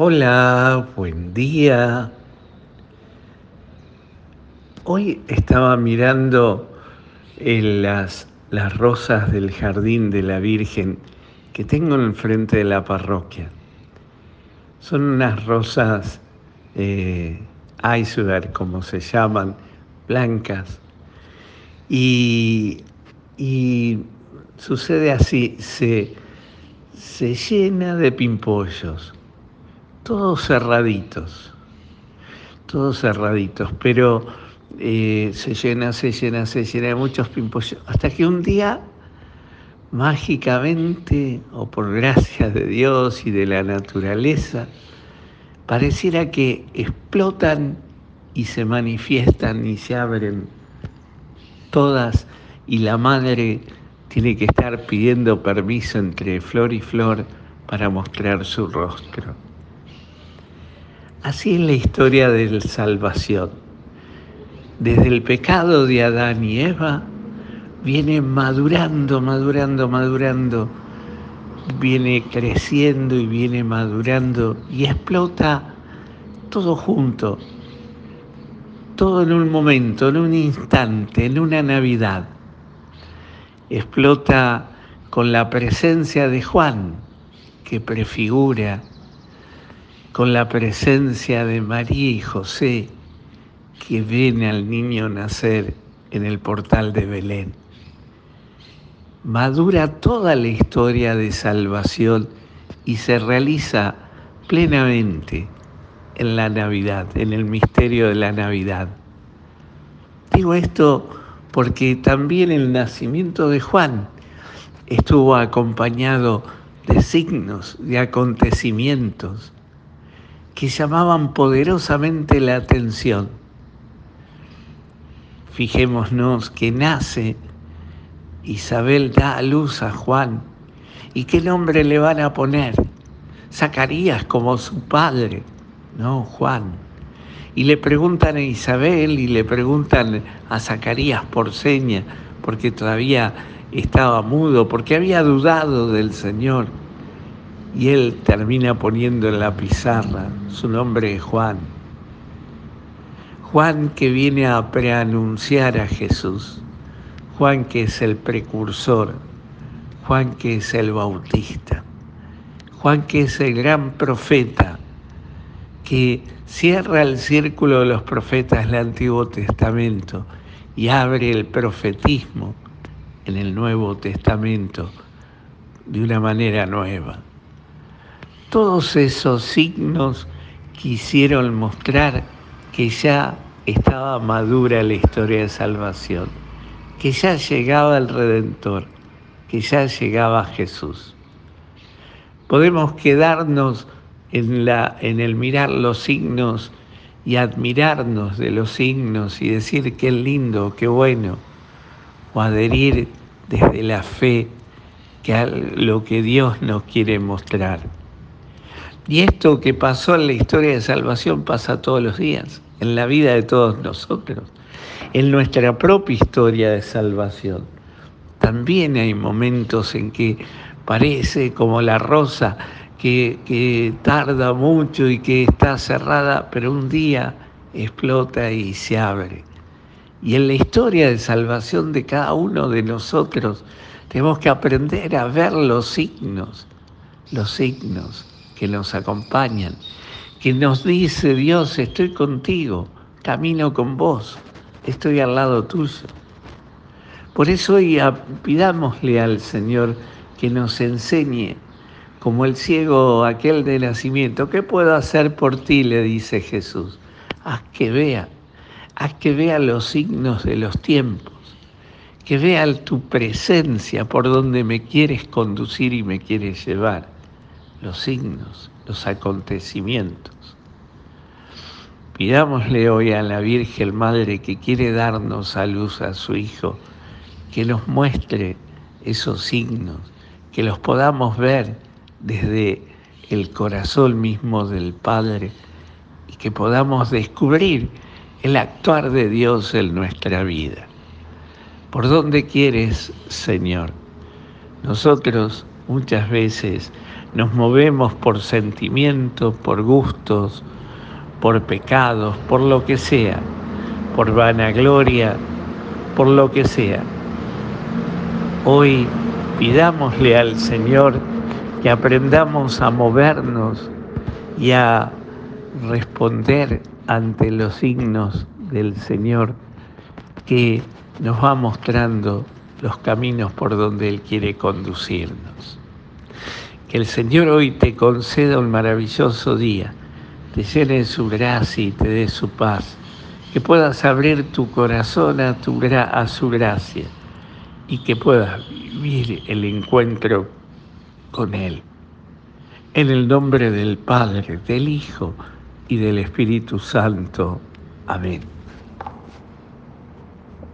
Hola, buen día. Hoy estaba mirando las, las rosas del jardín de la Virgen que tengo en el frente de la parroquia. Son unas rosas eh, como se llaman, blancas. Y, y sucede así, se, se llena de pimpollos todos cerraditos, todos cerraditos, pero eh, se llena, se llena, se llena de muchos pimpollos, hasta que un día, mágicamente, o por gracia de Dios y de la naturaleza, pareciera que explotan y se manifiestan y se abren todas y la madre tiene que estar pidiendo permiso entre flor y flor para mostrar su rostro. Así es la historia de la salvación. Desde el pecado de Adán y Eva viene madurando, madurando, madurando, viene creciendo y viene madurando y explota todo junto, todo en un momento, en un instante, en una Navidad. Explota con la presencia de Juan, que prefigura con la presencia de María y José que ven al niño nacer en el portal de Belén. Madura toda la historia de salvación y se realiza plenamente en la Navidad, en el misterio de la Navidad. Digo esto porque también el nacimiento de Juan estuvo acompañado de signos, de acontecimientos que llamaban poderosamente la atención. Fijémonos que nace, Isabel da a luz a Juan. ¿Y qué nombre le van a poner? Zacarías como su padre, no Juan. Y le preguntan a Isabel y le preguntan a Zacarías por seña, porque todavía estaba mudo, porque había dudado del Señor y él termina poniendo en la pizarra su nombre Juan. Juan que viene a preanunciar a Jesús. Juan que es el precursor. Juan que es el bautista. Juan que es el gran profeta que cierra el círculo de los profetas del Antiguo Testamento y abre el profetismo en el Nuevo Testamento de una manera nueva. Todos esos signos quisieron mostrar que ya estaba madura la historia de salvación, que ya llegaba el Redentor, que ya llegaba Jesús. Podemos quedarnos en, la, en el mirar los signos y admirarnos de los signos y decir qué lindo, qué bueno, o adherir desde la fe que a lo que Dios nos quiere mostrar. Y esto que pasó en la historia de salvación pasa todos los días, en la vida de todos nosotros, en nuestra propia historia de salvación. También hay momentos en que parece como la rosa que, que tarda mucho y que está cerrada, pero un día explota y se abre. Y en la historia de salvación de cada uno de nosotros tenemos que aprender a ver los signos, los signos que nos acompañan, que nos dice Dios, estoy contigo, camino con vos, estoy al lado tuyo. Por eso hoy pidámosle al Señor que nos enseñe, como el ciego aquel de nacimiento, ¿qué puedo hacer por ti? le dice Jesús. Haz que vea, haz que vea los signos de los tiempos, que vea tu presencia por donde me quieres conducir y me quieres llevar los signos, los acontecimientos. Pidámosle hoy a la Virgen Madre que quiere darnos a luz a su Hijo, que nos muestre esos signos, que los podamos ver desde el corazón mismo del Padre y que podamos descubrir el actuar de Dios en nuestra vida. ¿Por dónde quieres, Señor? Nosotros muchas veces nos movemos por sentimientos, por gustos, por pecados, por lo que sea, por vanagloria, por lo que sea. Hoy pidámosle al Señor que aprendamos a movernos y a responder ante los signos del Señor que nos va mostrando los caminos por donde Él quiere conducirnos. Que el Señor hoy te conceda un maravilloso día, te llene su gracia y te dé su paz, que puedas abrir tu corazón a, tu, a su gracia y que puedas vivir el encuentro con Él. En el nombre del Padre, del Hijo y del Espíritu Santo. Amén.